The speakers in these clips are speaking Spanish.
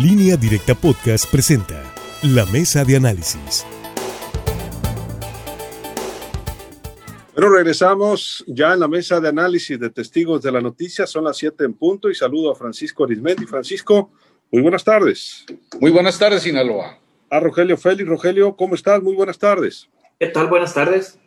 Línea Directa Podcast presenta La Mesa de Análisis. Bueno, regresamos ya en la mesa de análisis de testigos de la noticia. Son las 7 en punto y saludo a Francisco Arismendi. Francisco, muy buenas tardes. Muy buenas tardes, Sinaloa. A Rogelio Félix. Rogelio, ¿cómo estás? Muy buenas tardes. ¿Qué tal? Buenas tardes.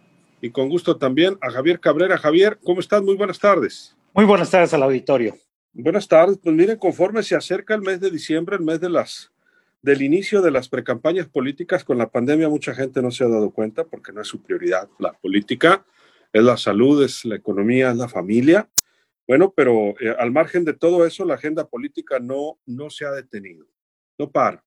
Y con gusto también a Javier Cabrera. Javier, ¿cómo estás? Muy buenas tardes. Muy buenas tardes al auditorio. Buenas tardes. Pues miren, conforme se acerca el mes de diciembre, el mes de las del inicio de las precampañas políticas con la pandemia, mucha gente no se ha dado cuenta porque no es su prioridad la política, es la salud, es la economía, es la familia. Bueno, pero eh, al margen de todo eso, la agenda política no, no se ha detenido, no para,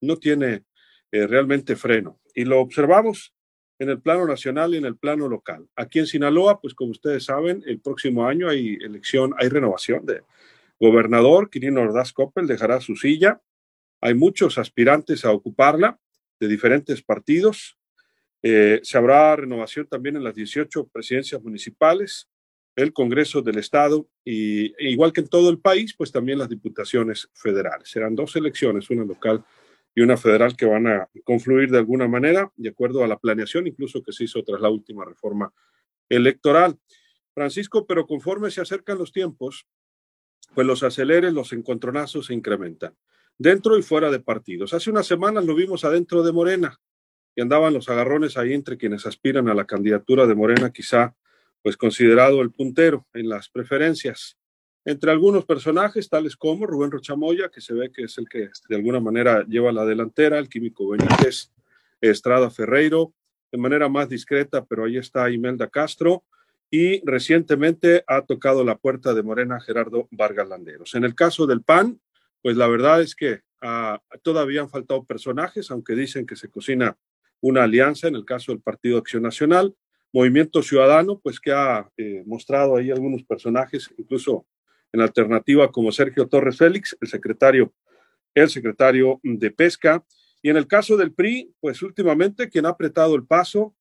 no tiene eh, realmente freno. Y lo observamos en el plano nacional y en el plano local. Aquí en Sinaloa, pues como ustedes saben, el próximo año hay elección, hay renovación de gobernador. Quirino Ordaz Coppel dejará su silla hay muchos aspirantes a ocuparla de diferentes partidos. Eh, se habrá renovación también en las 18 presidencias municipales, el Congreso del Estado y e igual que en todo el país, pues también las diputaciones federales. Serán dos elecciones, una local y una federal que van a confluir de alguna manera, de acuerdo a la planeación incluso que se hizo tras la última reforma electoral. Francisco, pero conforme se acercan los tiempos, pues los aceleres, los encontronazos se incrementan dentro y fuera de partidos. Hace unas semanas lo vimos adentro de Morena y andaban los agarrones ahí entre quienes aspiran a la candidatura de Morena, quizá pues considerado el puntero en las preferencias. Entre algunos personajes, tales como Rubén Rochamoya, que se ve que es el que de alguna manera lleva la delantera, el químico Benítez, Estrada Ferreiro, de manera más discreta, pero ahí está Imelda Castro, y recientemente ha tocado la puerta de Morena Gerardo Vargas Landeros. En el caso del PAN, pues la verdad es que ah, todavía han faltado personajes, aunque dicen que se cocina una alianza en el caso del Partido Acción Nacional. Movimiento Ciudadano, pues que ha eh, mostrado ahí algunos personajes, incluso en alternativa como Sergio Torres Félix, el secretario, el secretario de Pesca. Y en el caso del PRI, pues últimamente quien ha apretado el paso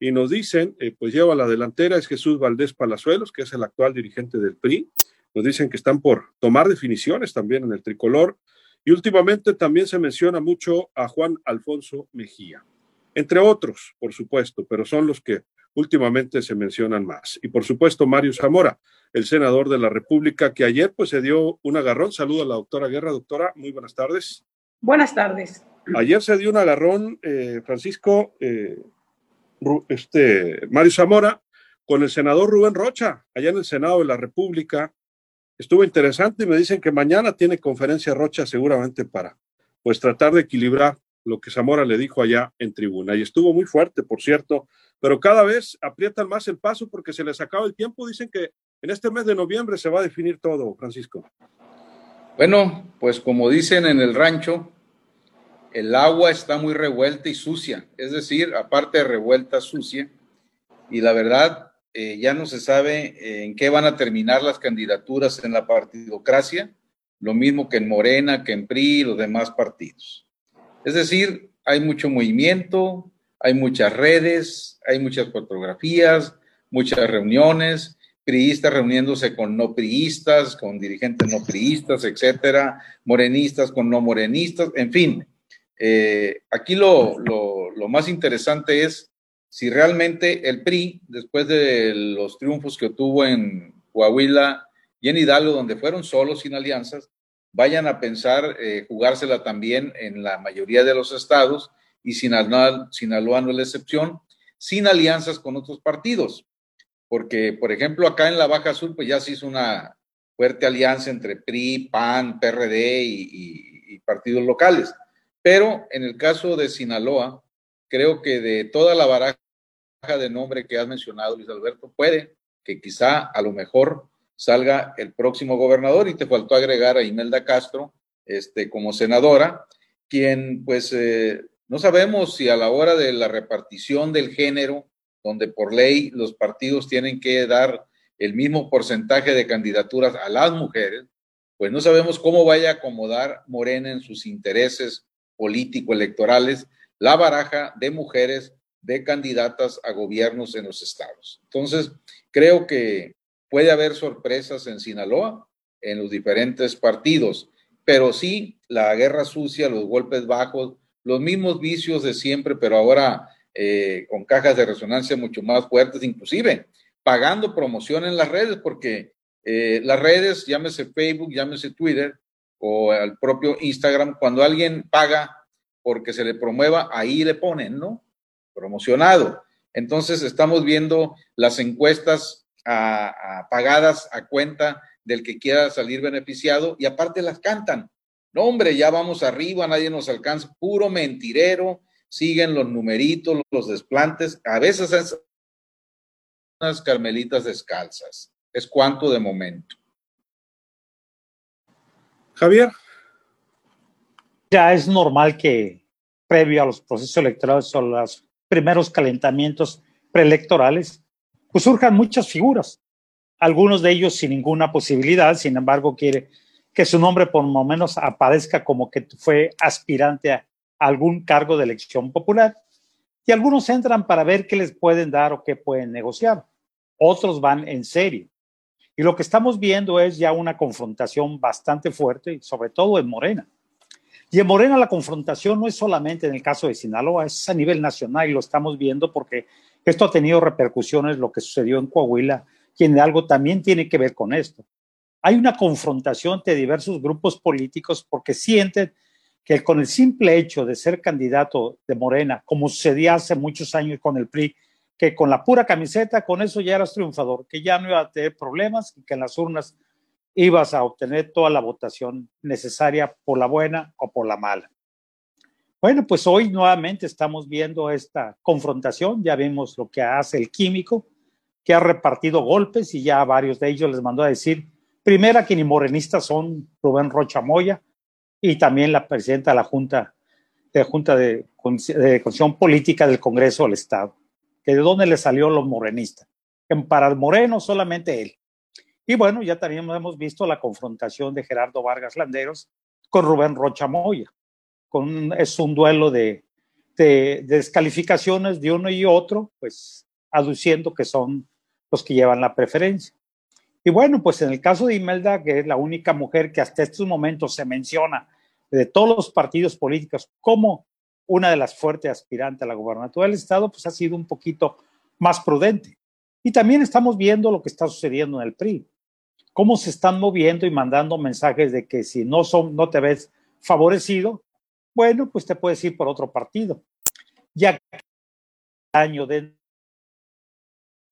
y nos dicen, eh, pues lleva la delantera es Jesús Valdés Palazuelos, que es el actual dirigente del PRI. Nos dicen que están por tomar definiciones también en el tricolor. Y últimamente también se menciona mucho a Juan Alfonso Mejía, entre otros, por supuesto, pero son los que últimamente se mencionan más. Y por supuesto, Mario Zamora, el senador de la República, que ayer pues se dio un agarrón. Saludo a la doctora Guerra. Doctora, muy buenas tardes. Buenas tardes. Ayer se dio un agarrón, eh, Francisco, eh, este, Mario Zamora, con el senador Rubén Rocha, allá en el Senado de la República, estuvo interesante y me dicen que mañana tiene conferencia Rocha seguramente para pues tratar de equilibrar lo que Zamora le dijo allá en tribuna. Y estuvo muy fuerte, por cierto, pero cada vez aprietan más el paso porque se les acaba el tiempo. Dicen que en este mes de noviembre se va a definir todo, Francisco. Bueno, pues como dicen en el rancho, el agua está muy revuelta y sucia, es decir, aparte de revuelta, sucia. Y la verdad, eh, ya no se sabe eh, en qué van a terminar las candidaturas en la partidocracia, lo mismo que en Morena, que en PRI y los demás partidos. Es decir, hay mucho movimiento, hay muchas redes, hay muchas fotografías, muchas reuniones, priistas reuniéndose con no priistas, con dirigentes no priistas, etcétera, morenistas con no morenistas, en fin. Eh, aquí lo, lo más interesante es si realmente el PRI, después de los triunfos que obtuvo en Coahuila y en Hidalgo, donde fueron solos, sin alianzas, vayan a pensar eh, jugársela también en la mayoría de los estados y Sinaloa, Sinaloa no es la excepción, sin alianzas con otros partidos. Porque, por ejemplo, acá en la Baja Sur, pues ya se hizo una fuerte alianza entre PRI, PAN, PRD y partidos locales. Pero en el caso de Sinaloa, creo que de toda la baraja de nombre que has mencionado, Luis Alberto, puede que quizá a lo mejor salga el próximo gobernador y te faltó agregar a Imelda Castro este, como senadora, quien pues eh, no sabemos si a la hora de la repartición del género, donde por ley los partidos tienen que dar el mismo porcentaje de candidaturas a las mujeres, pues no sabemos cómo vaya a acomodar Morena en sus intereses político-electorales la baraja de mujeres de candidatas a gobiernos en los estados. Entonces, creo que puede haber sorpresas en Sinaloa, en los diferentes partidos, pero sí la guerra sucia, los golpes bajos, los mismos vicios de siempre, pero ahora eh, con cajas de resonancia mucho más fuertes, inclusive pagando promoción en las redes, porque eh, las redes, llámese Facebook, llámese Twitter o el propio Instagram, cuando alguien paga porque se le promueva, ahí le ponen, ¿no? Promocionado. Entonces estamos viendo las encuestas pagadas a cuenta del que quiera salir beneficiado y aparte las cantan. No, hombre, ya vamos arriba, nadie nos alcanza, puro mentirero, siguen los numeritos, los desplantes, a veces es unas carmelitas descalzas. Es cuanto de momento. Javier. Ya es normal que previo a los procesos electorales o los primeros calentamientos preelectorales, pues surjan muchas figuras. Algunos de ellos sin ninguna posibilidad, sin embargo, quiere que su nombre por lo menos aparezca como que fue aspirante a algún cargo de elección popular. Y algunos entran para ver qué les pueden dar o qué pueden negociar. Otros van en serio. Y lo que estamos viendo es ya una confrontación bastante fuerte, sobre todo en Morena. Y en Morena la confrontación no es solamente en el caso de Sinaloa, es a nivel nacional y lo estamos viendo porque esto ha tenido repercusiones, lo que sucedió en Coahuila, quien algo también tiene que ver con esto. Hay una confrontación de diversos grupos políticos porque sienten que con el simple hecho de ser candidato de Morena, como sucedía hace muchos años con el PRI, que con la pura camiseta, con eso ya eras triunfador, que ya no iba a tener problemas y que en las urnas ibas a obtener toda la votación necesaria por la buena o por la mala. Bueno, pues hoy nuevamente estamos viendo esta confrontación, ya vimos lo que hace el químico, que ha repartido golpes y ya varios de ellos les mandó a decir, primera que ni morenistas son Rubén Rocha Moya y también la presidenta de la Junta de Junta de, de Política del Congreso del Estado que de dónde le salió los morenistas. Para el moreno solamente él. Y bueno, ya también hemos visto la confrontación de Gerardo Vargas Landeros con Rubén Rocha Moya. Con, es un duelo de, de, descalificaciones de uno y otro, pues aduciendo que son los que llevan la preferencia. Y bueno, pues en el caso de Imelda, que es la única mujer que hasta estos momentos se menciona de todos los partidos políticos como una de las fuertes aspirantes a la gobernatura del Estado, pues ha sido un poquito más prudente. Y también estamos viendo lo que está sucediendo en el PRI, cómo se están moviendo y mandando mensajes de que si no, son, no te ves favorecido, bueno, pues te puedes ir por otro partido. Ya que año de,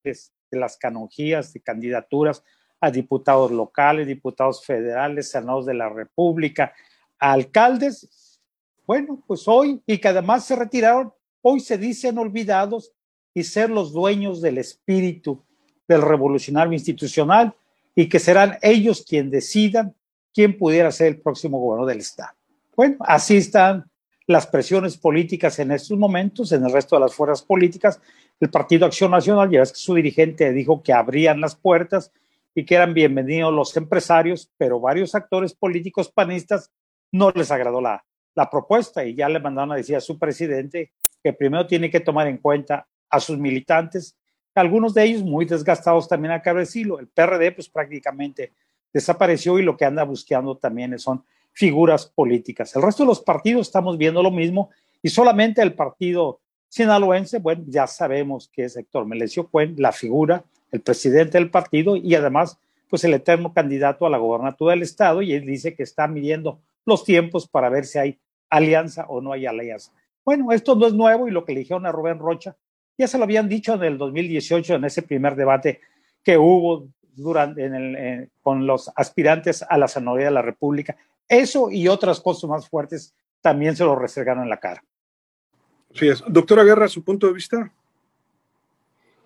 de las canonjías de candidaturas a diputados locales, diputados federales, senadores de la República, alcaldes, bueno, pues hoy, y que además se retiraron, hoy se dicen olvidados y ser los dueños del espíritu del revolucionario institucional y que serán ellos quien decidan quién pudiera ser el próximo gobernador del Estado. Bueno, así están las presiones políticas en estos momentos, en el resto de las fuerzas políticas. El Partido Acción Nacional, ya ves que su dirigente dijo que abrían las puertas y que eran bienvenidos los empresarios, pero varios actores políticos panistas no les agradó la, la propuesta y ya le mandaron a decir a su presidente que primero tiene que tomar en cuenta a sus militantes, algunos de ellos muy desgastados también a decirlo. El PRD pues prácticamente desapareció y lo que anda buscando también son figuras políticas. El resto de los partidos estamos viendo lo mismo y solamente el partido sinaloense, bueno, ya sabemos que es Héctor Melesio Cuen, la figura, el presidente del partido y además pues el eterno candidato a la gobernatura del estado y él dice que está midiendo los tiempos para ver si hay alianza o no hay alianza. Bueno, esto no es nuevo y lo que le dijeron a Rubén Rocha, ya se lo habían dicho en el 2018, en ese primer debate que hubo durante, en con los aspirantes a la senaduría de la República. Eso y otras cosas más fuertes también se lo restregaron en la cara. Sí, es. Doctora Guerra, su punto de vista.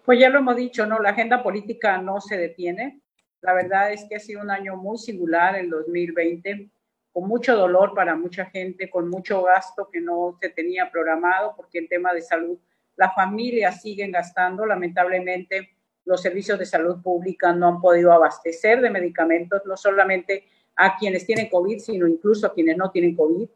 Pues ya lo hemos dicho, ¿no? La agenda política no se detiene. La verdad es que ha sido un año muy singular el 2020 con mucho dolor para mucha gente, con mucho gasto que no se tenía programado, porque en tema de salud las familias siguen gastando. Lamentablemente, los servicios de salud pública no han podido abastecer de medicamentos, no solamente a quienes tienen COVID, sino incluso a quienes no tienen COVID.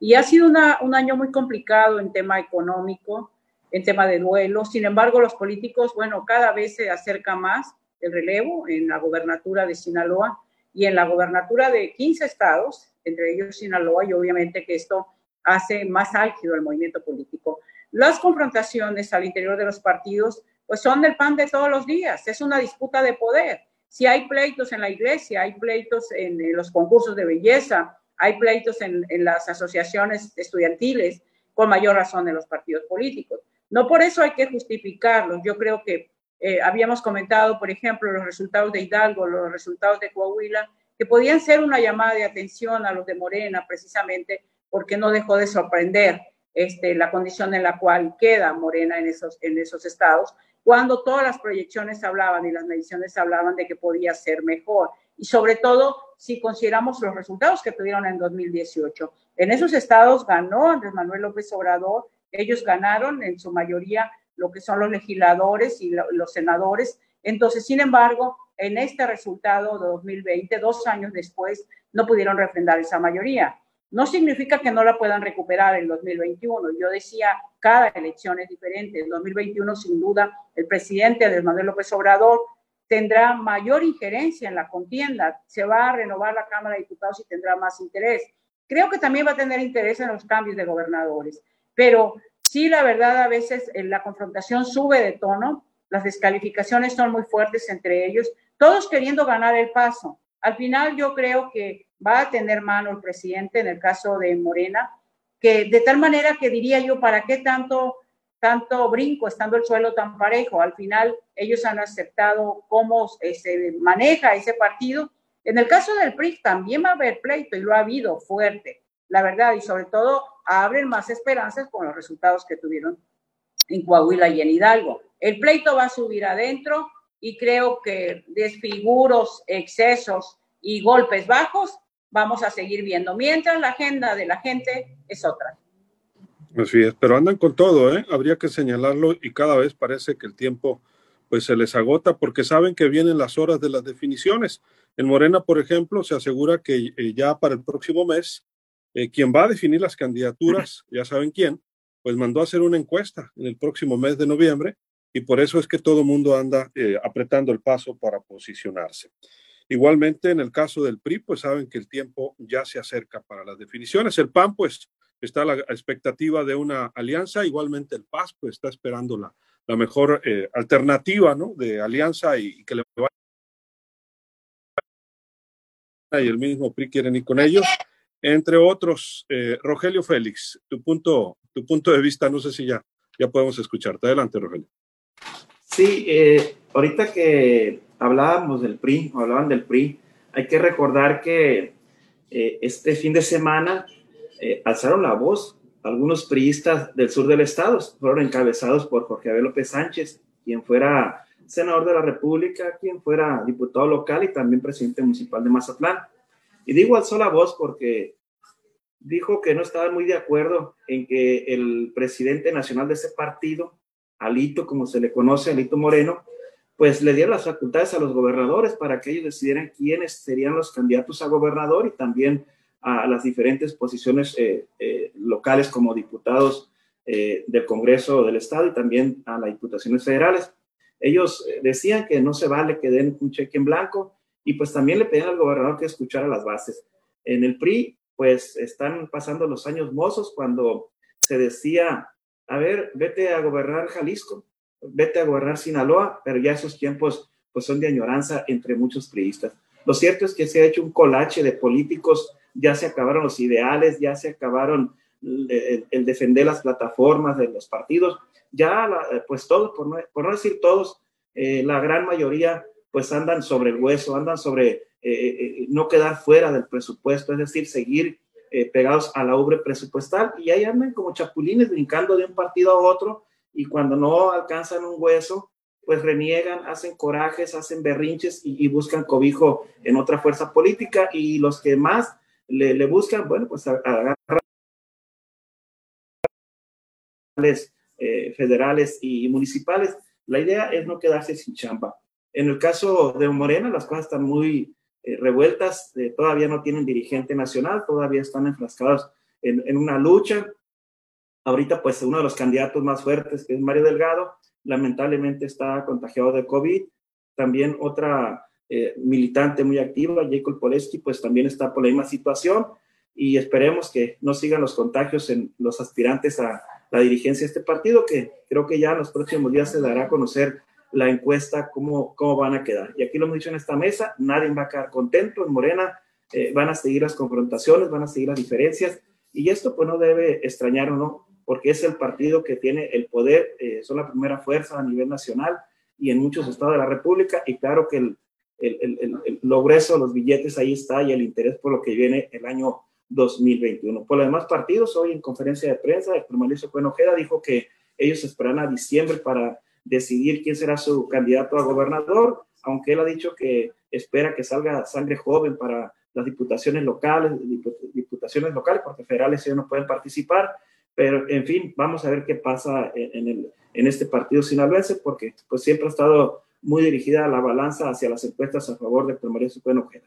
Y ha sido un año muy complicado en tema económico, en tema de duelo. Sin embargo, los políticos, bueno, cada vez se acerca más el relevo en la gobernatura de Sinaloa y en la gobernatura de 15 estados entre ellos Sinaloa, y obviamente que esto hace más álgido el movimiento político. Las confrontaciones al interior de los partidos, pues son del pan de todos los días, es una disputa de poder. Si hay pleitos en la iglesia, hay pleitos en, los concursos de belleza, hay pleitos en, en las asociaciones estudiantiles, con mayor razón en los partidos políticos. No por eso hay que justificarlos. Yo creo que eh, habíamos comentado, por ejemplo, los resultados de Hidalgo, los resultados de Coahuila, que podían ser una llamada de atención a los de Morena, precisamente porque no dejó de sorprender este, la condición en la cual queda Morena en esos, en esos estados, cuando todas las proyecciones hablaban y las mediciones hablaban de que podía ser mejor. Y sobre todo, si consideramos los resultados que tuvieron en 2018. En esos estados ganó Andrés Manuel López Obrador, ellos ganaron en su mayoría lo que son los legisladores y los senadores. Entonces, sin embargo, en este resultado de 2020, dos años después, no pudieron refrendar esa mayoría. No significa que no la puedan recuperar en 2021. Yo decía, cada elección es diferente. En 2021, sin duda, el presidente de Manuel López Obrador tendrá mayor injerencia en la contienda. Se va a renovar la Cámara de Diputados y tendrá más interés. Creo que también va a tener interés en los cambios de gobernadores. Pero sí, la verdad, a veces eh, la confrontación sube de tono, las descalificaciones son muy fuertes entre ellos, todos queriendo ganar el paso. Al final yo creo que va a tener mano el presidente en el caso de Morena, que de tal manera que diría yo, ¿para qué tanto, tanto brinco estando el suelo tan parejo? Al final ellos han aceptado cómo eh, se maneja ese partido. En el caso del PRI también va a haber pleito y lo ha habido fuerte, la verdad, y sobre todo abren más esperanzas con los resultados que tuvieron en Coahuila y en Hidalgo. El pleito va a subir adentro y creo que desfiguros, excesos y golpes bajos vamos a seguir viendo, mientras la agenda de la gente es otra. Así es, pero andan con todo, ¿eh? Habría que señalarlo y cada vez parece que el tiempo pues se les agota porque saben que vienen las horas de las definiciones. En Morena, por ejemplo, se asegura que eh, ya para el próximo mes, eh, quien va a definir las candidaturas, ya saben quién, pues mandó a hacer una encuesta en el próximo mes de noviembre y por eso es que todo el mundo anda eh, apretando el paso para posicionarse. Igualmente, en el caso del PRI, pues saben que el tiempo ya se acerca para las definiciones. El PAN, pues está la expectativa de una alianza. Igualmente el PAS, pues está esperando la, la mejor eh, alternativa, ¿no? De alianza y, que le vaya. Y el mismo PRI quieren ir con ellos. Entre otros, eh, Rogelio Félix, tu punto, tu punto de vista, no sé si ya, ya podemos escucharte. Adelante, Rogelio. Sí, eh, ahorita que hablábamos del PRI, hablaban del PRI, hay que recordar que eh, este fin de semana alzaron la voz algunos priistas del sur del estado, fueron encabezados por Jorge Abel López Sánchez, quien fuera senador de la República, quien fuera diputado local y también presidente municipal de Mazatlán. Y digo alzó la voz porque dijo que no estaba muy de acuerdo en que el presidente nacional de ese partido, Alito, como se le conoce, Alito Moreno, pues le dieron las facultades a los gobernadores para que ellos decidieran quiénes serían los candidatos a gobernador y también a las diferentes posiciones eh, eh, locales como diputados eh, del Congreso del Estado y también a las diputaciones federales. Ellos decían que no se vale que den un cheque en blanco y pues también le pedían al gobernador que escuchara las bases. En el PRI, pues están pasando los años mozos cuando se decía, a ver, vete a gobernar Jalisco, vete a gobernar Sinaloa, pero ya esos tiempos pues son de añoranza entre muchos priistas. Lo cierto es que se ha hecho un colache de políticos, ya se acabaron los ideales, ya se acabaron el, defender las plataformas de los partidos, ya pues todos, por no, por no decir todos, eh, la gran mayoría pues andan sobre el hueso, andan sobre eh, eh, no quedar fuera del presupuesto, es decir, seguir pegados a la ubre presupuestal y ahí andan como chapulines brincando de un partido a otro y cuando no alcanzan un hueso, pues reniegan, hacen corajes, hacen berrinches y, buscan cobijo en otra fuerza política y los que más le, buscan, bueno, pues agarran eh, federales y municipales. La idea es no quedarse sin chamba. En el caso de Morena, las cosas están muy eh, revueltas, eh, todavía no tienen dirigente nacional, todavía están enfrascados en, en una lucha Ahorita, pues uno de los candidatos más fuertes, que es Mario Delgado, lamentablemente está contagiado de COVID. También otra eh, militante muy activa, Jacob Poleski, pues también está por la misma situación. y esperemos que no sigan los contagios en los aspirantes a la dirigencia de este partido, que creo que ya en los próximos días se dará a conocer la encuesta, cómo, cómo van a quedar. Y aquí lo hemos dicho en esta mesa, nadie va a quedar contento. En Morena eh, van a seguir las confrontaciones, van a seguir las diferencias. Y esto pues no debe extrañar o no, porque es el partido que tiene el poder, eh, son la primera fuerza a nivel nacional y en muchos estados de la República. Y claro que el, el, el, el, logreso, los billetes ahí está y el interés por lo que viene el año 2021. Por los demás partidos, hoy en conferencia de prensa, el Mauricio Ojeda dijo que ellos esperan a diciembre para decidir quién será su candidato a gobernador, aunque él ha dicho que espera que salga sangre joven para las diputaciones locales, diputaciones locales, porque federales ellos no pueden participar, pero en fin, vamos a ver qué pasa en, el, en este partido sinaloense, porque pues siempre ha estado muy dirigida la balanza hacia las encuestas a favor de Mauricio Ojeda.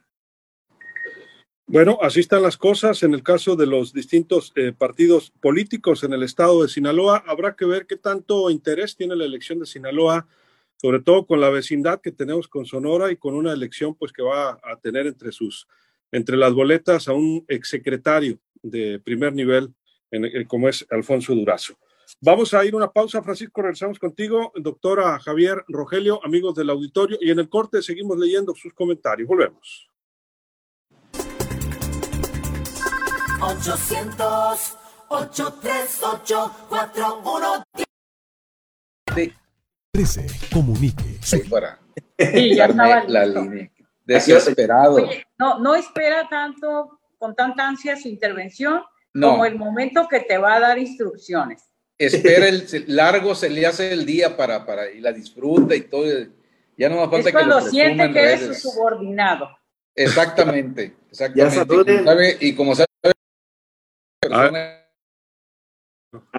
Bueno, así están las cosas. En el caso de los distintos eh, partidos políticos en el estado de Sinaloa, habrá que ver qué tanto interés tiene la elección de Sinaloa, sobre todo con la vecindad que tenemos con Sonora y con una elección pues que va a tener entre sus entre las boletas a un exsecretario de primer nivel en, como es Alfonso Durazo. Vamos a ir una pausa, Francisco, regresamos contigo, doctora Javier Rogelio, amigos del auditorio, y en el corte seguimos leyendo sus comentarios. Volvemos. 800 838 41 13. Comunique. Sí, para sí, ya estaba la línea. Desesperado. Oye, no, no espera tanto, con tanta ansia su intervención, no. como el momento que te va a dar instrucciones. Espera el largo, se le hace el día para, para y la disfruta y todo. Ya no más falta es cuando que lo siente que es su subordinado. Exactamente, exactamente. y como sabe, al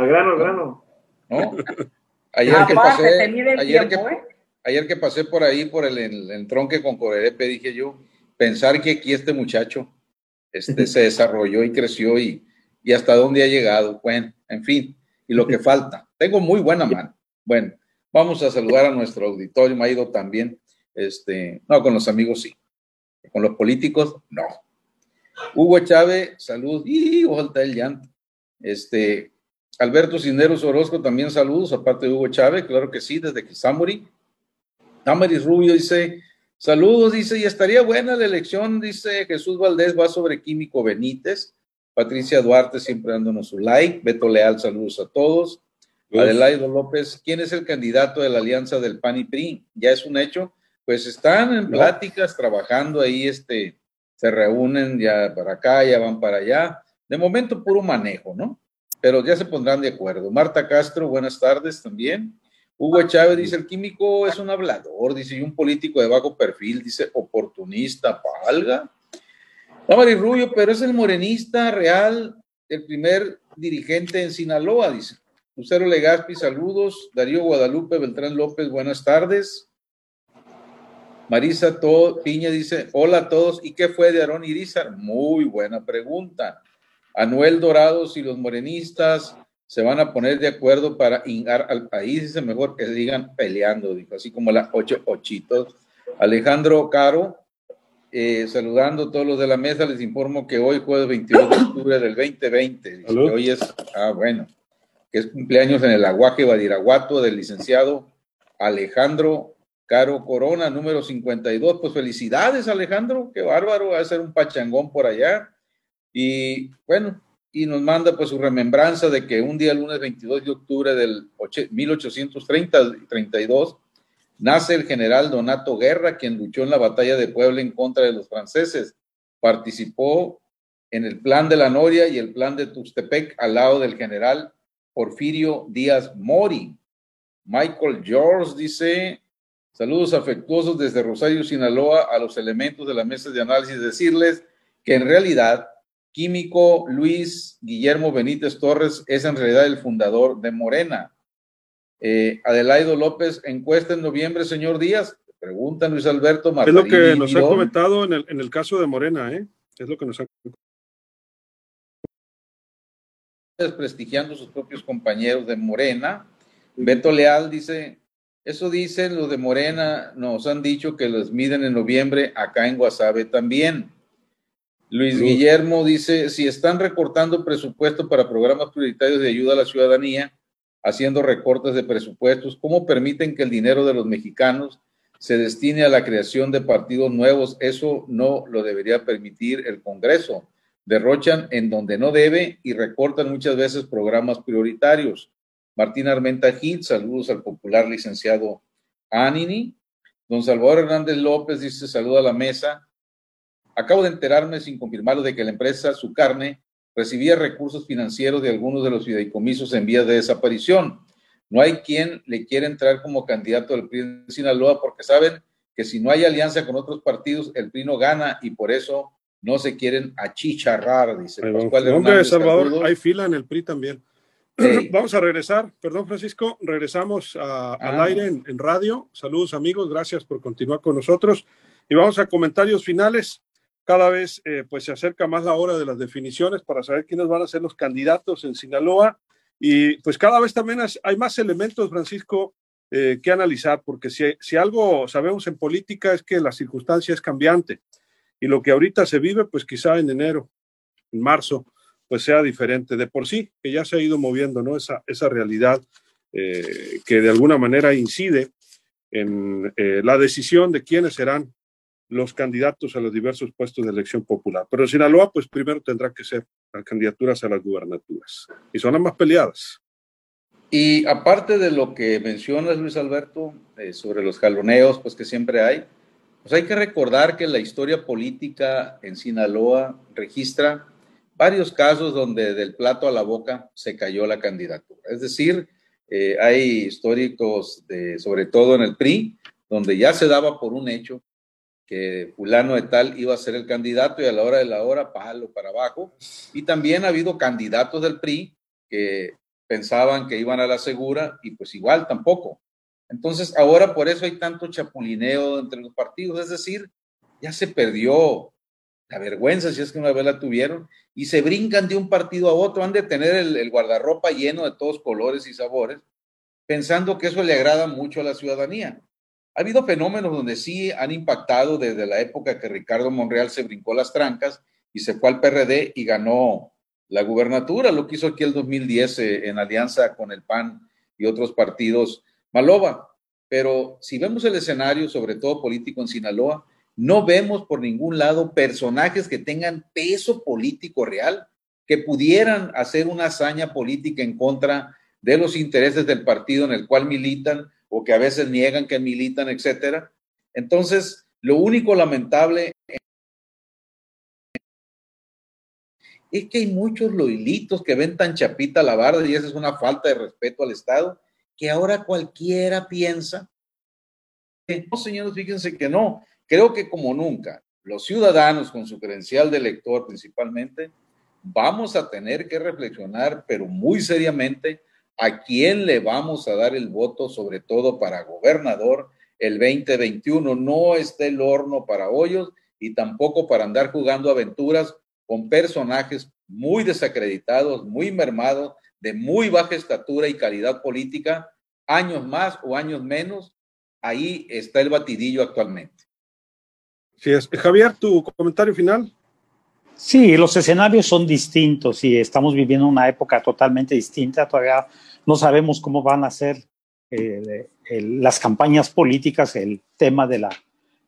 grano, al grano. ¿No? Ayer, que pasé, ayer, que, ¿eh? ayer que pasé por ahí, por el, el, tronque con Corerepe, dije yo, pensar que aquí este muchacho este, se desarrolló y creció y, y hasta dónde ha llegado. Bueno, en fin, y lo que falta. Tengo muy buena mano. Bueno, vamos a saludar a nuestro auditorio, me ha ido también. Este, no, con los amigos sí. Con los políticos, no. Hugo Chávez, salud, y ojalá el llanto. Este, Alberto Cisneros Orozco, también saludos, aparte de Hugo Chávez, claro que sí, desde Kisamuri. Damaris Rubio dice, saludos, dice, y estaría buena la elección, dice Jesús Valdés, va sobre Químico Benítez. Patricia Duarte siempre dándonos su like. Beto Leal, saludos a todos. Adelaido López, ¿quién es el candidato de la alianza del PAN y PRI? ¿Ya es un hecho? Pues están en pláticas, trabajando ahí, este, se reúnen ya para acá, ya van para allá. De momento, puro manejo, ¿no? Pero ya se pondrán de acuerdo. Marta Castro, buenas tardes también. Hugo Chávez dice, el químico es un hablador, dice, y un político de bajo perfil, dice, oportunista, palga. Damaris Rubio, pero es el morenista real, el primer dirigente en Sinaloa, dice. Lucero Legaspi, saludos. Darío Guadalupe Beltrán López, buenas tardes. Marisa Piña dice, hola a todos, ¿y qué fue de Aarón Irizar? Muy buena pregunta. Anuel Dorados y los morenistas se van a poner de acuerdo para ingar al país, dice mejor que digan peleando, dijo, así como las ocho ochitos. Alejandro Caro, eh, saludando a todos los de la mesa, les informo que hoy, jueves 22 de octubre del 2020, hoy es, ah, bueno, que es cumpleaños en el Aguaje Badiraguato del licenciado Alejandro Caro Corona, número 52. Pues felicidades, Alejandro, qué bárbaro, va a ser un pachangón por allá. Y bueno, y nos manda pues su remembranza de que un día, lunes 22 de octubre del 1832, nace el general Donato Guerra, quien luchó en la batalla de Puebla en contra de los franceses. Participó en el plan de la Noria y el plan de Tuxtepec al lado del general Porfirio Díaz Mori. Michael George dice, Saludos afectuosos desde Rosario, Sinaloa, a los elementos de la mesa de análisis. Decirles que en realidad, químico Luis Guillermo Benítez Torres es en realidad el fundador de Morena. Eh, Adelaido López, encuesta en noviembre, señor Díaz. Pregunta Luis Alberto Martín. Es lo que nos ha comentado en el, en el caso de Morena, ¿eh? Es lo que nos ha desprestigiando sus propios compañeros de Morena. Beto Leal dice, eso dicen los de Morena, nos han dicho que los miden en noviembre acá en Guasave también. Luis Guillermo dice, si están recortando presupuesto para programas prioritarios de ayuda a la ciudadanía, haciendo recortes de presupuestos, ¿cómo permiten que el dinero de los mexicanos se destine a la creación de partidos nuevos? Eso no lo debería permitir el Congreso. Derrochan en donde no debe y recortan muchas veces programas prioritarios. Martín Armenta Gil, saludos al popular licenciado Anini. Don Salvador Hernández López dice, saluda a la mesa. Acabo de enterarme sin confirmarlo de que la empresa Su Carne recibía recursos financieros de algunos de los fideicomisos en vías de desaparición. No hay quien le quiera entrar como candidato al PRI de Sinaloa porque saben que si no hay alianza con otros partidos, el PRI no gana y por eso no se quieren achicharrar, dice Pascual Salvador, hay fila en el PRI también. Vamos a regresar, perdón Francisco, regresamos al ah. aire en, en radio. Saludos amigos, gracias por continuar con nosotros. Y vamos a comentarios finales. Cada vez eh, pues se acerca más la hora de las definiciones para saber quiénes van a ser los candidatos en Sinaloa. Y pues cada vez también hay más elementos, Francisco, eh, que analizar, porque si, si algo sabemos en política es que la circunstancia es cambiante. Y lo que ahorita se vive, pues quizá en enero, en marzo, pues sea diferente de por sí, que ya se ha ido moviendo, ¿no? Esa, esa realidad eh, que de alguna manera incide en la decisión de quiénes serán los candidatos a los diversos puestos de elección popular. Pero Sinaloa, pues primero tendrá que ser las candidaturas a las gubernaturas. Y son las más peleadas. Y aparte de lo que mencionas, Luis Alberto, eh, sobre los jaloneos, pues que siempre hay, pues hay que recordar que la historia política en Sinaloa registra varios casos donde del plato a la boca se cayó la candidatura. Es decir, eh, hay históricos, sobre todo en el PRI, donde ya se daba por un hecho que fulano de tal iba a ser el candidato y a la hora de la hora, palo para abajo. Y también ha habido candidatos del PRI que pensaban que iban a la segura y pues igual tampoco. Entonces ahora por eso hay tanto chapulineo entre los partidos, es decir, ya se perdió la vergüenza, si es que una vez la tuvieron, y se brincan de un partido a otro, han de tener el, guardarropa lleno de todos colores y sabores, pensando que eso le agrada mucho a la ciudadanía. Ha habido fenómenos donde sí han impactado desde la época que Ricardo Monreal se brincó las trancas y se fue al PRD y ganó la gubernatura, lo que hizo aquí el 2010 eh, en alianza con el PAN y otros partidos Maloba. Pero si vemos el escenario, sobre todo político en Sinaloa, no vemos por ningún lado personajes que tengan peso político real, que pudieran hacer una hazaña política en contra de los intereses del partido en el cual militan o que a veces niegan que militan, etcétera. Entonces, lo único lamentable es que hay muchos loilitos que ven tan chapita la barda y esa es una falta de respeto al Estado, que ahora cualquiera piensa. No, señores, fíjense que no. Creo que como nunca, los ciudadanos con su credencial de elector principalmente, vamos a tener que reflexionar, pero muy seriamente, a quién le vamos a dar el voto, sobre todo para gobernador el 2021. No está el horno para hoyos y tampoco para andar jugando aventuras con personajes muy desacreditados, muy mermados, de muy baja estatura y calidad política, años más o años menos. Ahí está el batidillo actualmente. Sí. Javier, tu comentario final. Sí, los escenarios son distintos y estamos viviendo una época totalmente distinta. Todavía no sabemos cómo van a ser eh, las campañas políticas, el tema de la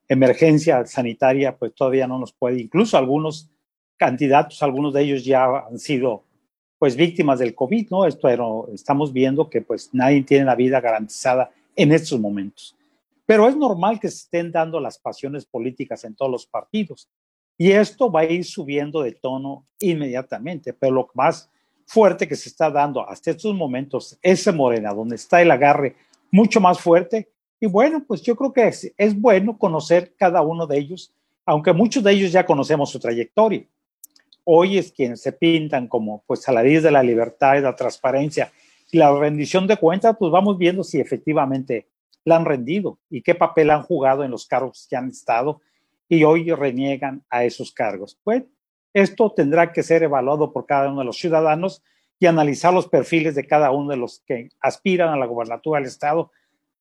emergencia sanitaria, pues todavía no nos puede. Incluso algunos candidatos, algunos de ellos ya han sido pues víctimas del COVID, ¿no? Esto, estamos viendo que pues nadie tiene la vida garantizada en estos momentos. Pero es normal que se estén dando las pasiones políticas en todos los partidos. Y esto va a ir subiendo de tono inmediatamente, pero lo más fuerte que se está dando hasta estos momentos, ese Morena, donde está el agarre mucho más fuerte. Y bueno, pues yo creo que es, es bueno conocer cada uno de ellos, aunque muchos de ellos ya conocemos su trayectoria. Hoy es quienes se pintan como pues a la de la libertad y la transparencia y la rendición de cuentas, pues vamos viendo si efectivamente la han rendido y qué papel han jugado en los cargos que han estado y hoy reniegan a esos cargos. Bueno, esto tendrá que ser evaluado por cada uno de los ciudadanos y analizar los perfiles de cada uno de los que aspiran a la gobernatura del Estado,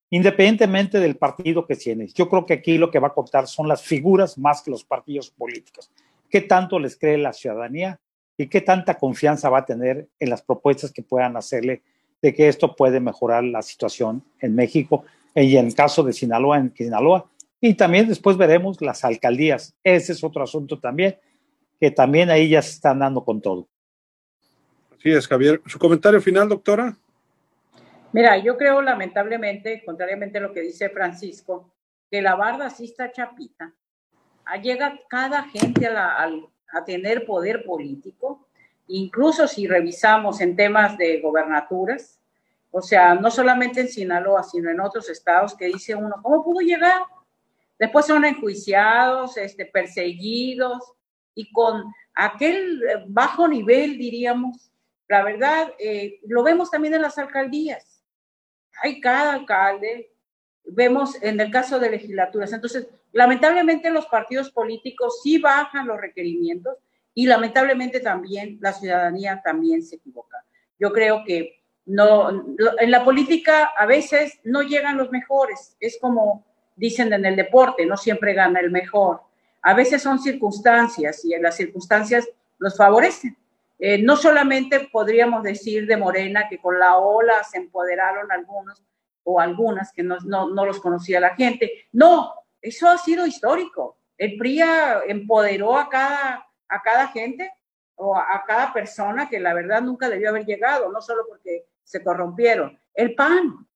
independientemente del partido que tiene. Yo creo que aquí lo que va a contar son las figuras más que los partidos políticos. qué tanto les cree la ciudadanía y qué tanta confianza va a tener en las propuestas que puedan hacerle de que esto puede mejorar la situación en México y en el caso de Sinaloa, en Sinaloa. Y también después veremos las alcaldías. Ese es otro asunto también, que también ahí ya se están dando con todo. Así es, Javier. ¿Su comentario final, doctora? Mira, yo creo lamentablemente, contrariamente a lo que dice Francisco, que la barda sí está chapita. Ah, llega cada gente a, a tener poder político, incluso si revisamos en temas de gobernaturas, o sea, no solamente en Sinaloa, sino en otros estados que dice uno, ¿cómo pudo llegar? Después son enjuiciados, este, perseguidos y con aquel bajo nivel, diríamos, la verdad, eh, lo vemos también en las alcaldías. Hay cada alcalde, vemos en el caso de legislaturas. Entonces, lamentablemente los partidos políticos sí bajan los requerimientos y lamentablemente también la ciudadanía también se equivoca. Yo creo que no, en la política a veces no llegan los mejores. Es como dicen en el deporte, no siempre gana el mejor. A veces son circunstancias y en las circunstancias los favorecen. Eh, no solamente podríamos decir de Morena que con la ola se empoderaron algunos o algunas que no, no, los conocía la gente. No, eso ha sido histórico. El PRI empoderó a cada, a cada gente o a, cada persona que la verdad nunca debió haber llegado, no solo porque se corrompieron. El PAN.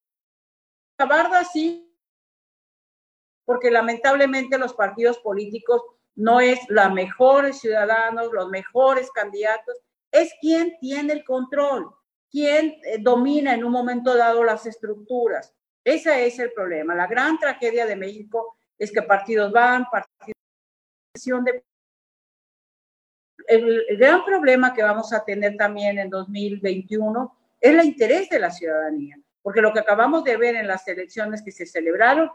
La barda sí, porque lamentablemente los partidos políticos no es los mejores ciudadanos, los mejores candidatos, es quien tiene el control, quien eh, domina en un momento dado las estructuras. Ese es el problema. La gran tragedia de México es que partidos van, partidos el, gran problema que vamos a tener también en 2021 es el interés de la ciudadanía, porque lo que acabamos de ver en las elecciones que se celebraron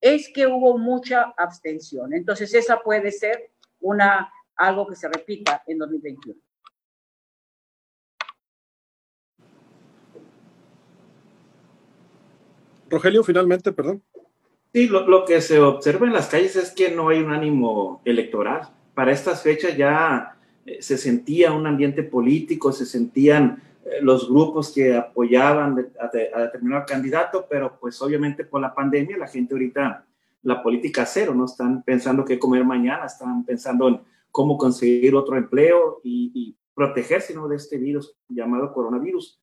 es que hubo mucha abstención. Entonces, esa puede ser una, algo que se repita en 2021. Rogelio, finalmente, perdón. Sí, lo, que se observa en las calles es que no hay un ánimo electoral. Para estas fechas ya eh, se sentía un ambiente político, se sentían eh, los grupos que apoyaban a, determinado candidato, pero pues obviamente por la pandemia la gente ahorita, la política cero, no están pensando qué comer mañana, están pensando en cómo conseguir otro empleo y, y protegerse ¿no? de este virus llamado coronavirus.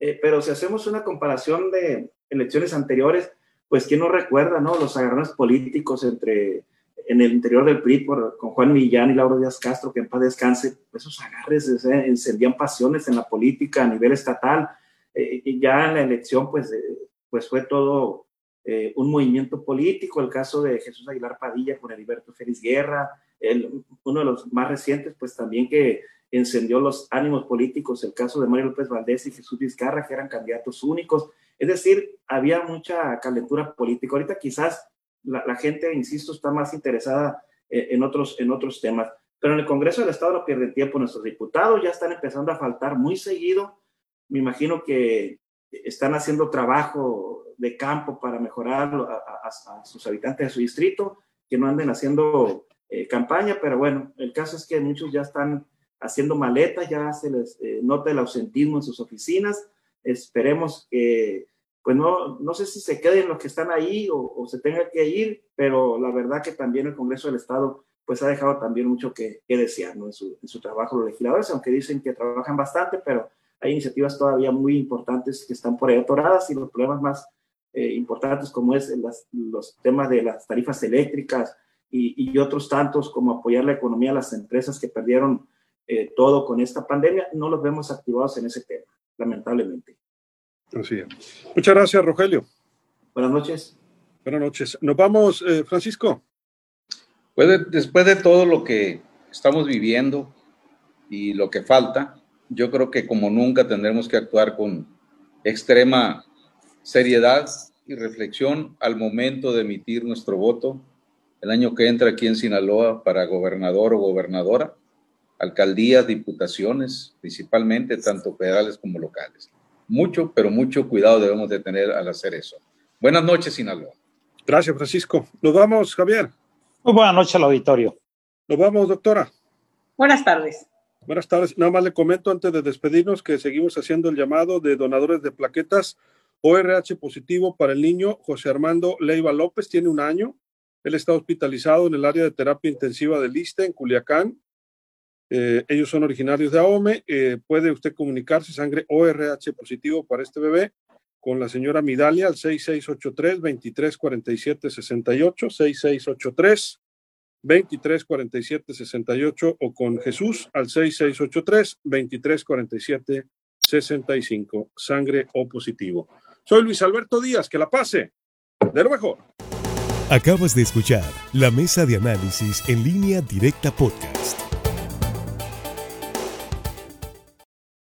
Eh, pero si hacemos una comparación de elecciones anteriores, pues quién no recuerda, ¿no? Los agarrones políticos entre en el interior del PRI por, con Juan Millán y Lauro Díaz Castro, que en paz descanse, esos agarres encendían pasiones en la política a nivel estatal. Eh, y ya en la elección, pues, eh, pues fue todo un movimiento político. El caso de Jesús Aguilar Padilla con Heriberto Félix Guerra, el, uno de los más recientes, pues también que encendió los ánimos políticos, el caso de Mario López Valdés y Jesús Vizcarra, que eran candidatos únicos. Es decir, había mucha calentura política. Ahorita quizás la, gente, insisto, está más interesada eh, en, otros, en otros temas. Pero en el Congreso del Estado no pierden tiempo. Nuestros diputados ya están empezando a faltar muy seguido. Me imagino que están haciendo trabajo de campo para mejorar a, sus habitantes de su distrito, que no anden haciendo eh, campaña, pero bueno, el caso es que muchos ya están haciendo maletas, ya se les eh, nota el ausentismo en sus oficinas. Esperemos que, pues no, no sé si se queden los que están ahí o, se tengan que ir, pero la verdad que también el Congreso del Estado pues ha dejado también mucho que, desear ¿no? en, su, trabajo los legisladores, aunque dicen que trabajan bastante, pero hay iniciativas todavía muy importantes que están por ahí atoradas y los problemas más eh, importantes como es los temas de las tarifas eléctricas y, y otros tantos como apoyar la economía a las empresas que perdieron eh, todo con esta pandemia, no los vemos activados en ese tema, lamentablemente. Así Muchas gracias, Rogelio. Buenas noches. Buenas noches. Nos vamos, eh, Francisco. Pues después de todo lo que estamos viviendo y lo que falta, yo creo que como nunca tendremos que actuar con extrema seriedad y reflexión al momento de emitir nuestro voto el año que entra aquí en Sinaloa para gobernador o gobernadora alcaldías, diputaciones, principalmente, tanto federales como locales. Mucho, pero mucho cuidado debemos de tener al hacer eso. Buenas noches, Sinaloa. Gracias, Francisco. Nos vamos, Javier. Muy buenas noches al auditorio. Nos vamos, doctora. Buenas tardes. Buenas tardes. Nada más le comento antes de despedirnos que seguimos haciendo el llamado de donadores de plaquetas ORH positivo para el niño José Armando Leiva López, tiene un año. Él está hospitalizado en el área de terapia intensiva del ISTE en Culiacán. Eh, ellos son originarios de AOME. Eh, puede usted comunicarse sangre ORH positivo para este bebé con la señora Midalia al 6683-2347-68, 6683-2347-68 o con Jesús al 6683-2347-65, sangre O positivo. Soy Luis Alberto Díaz, que la pase de lo mejor. Acabas de escuchar la mesa de análisis en línea directa podcast.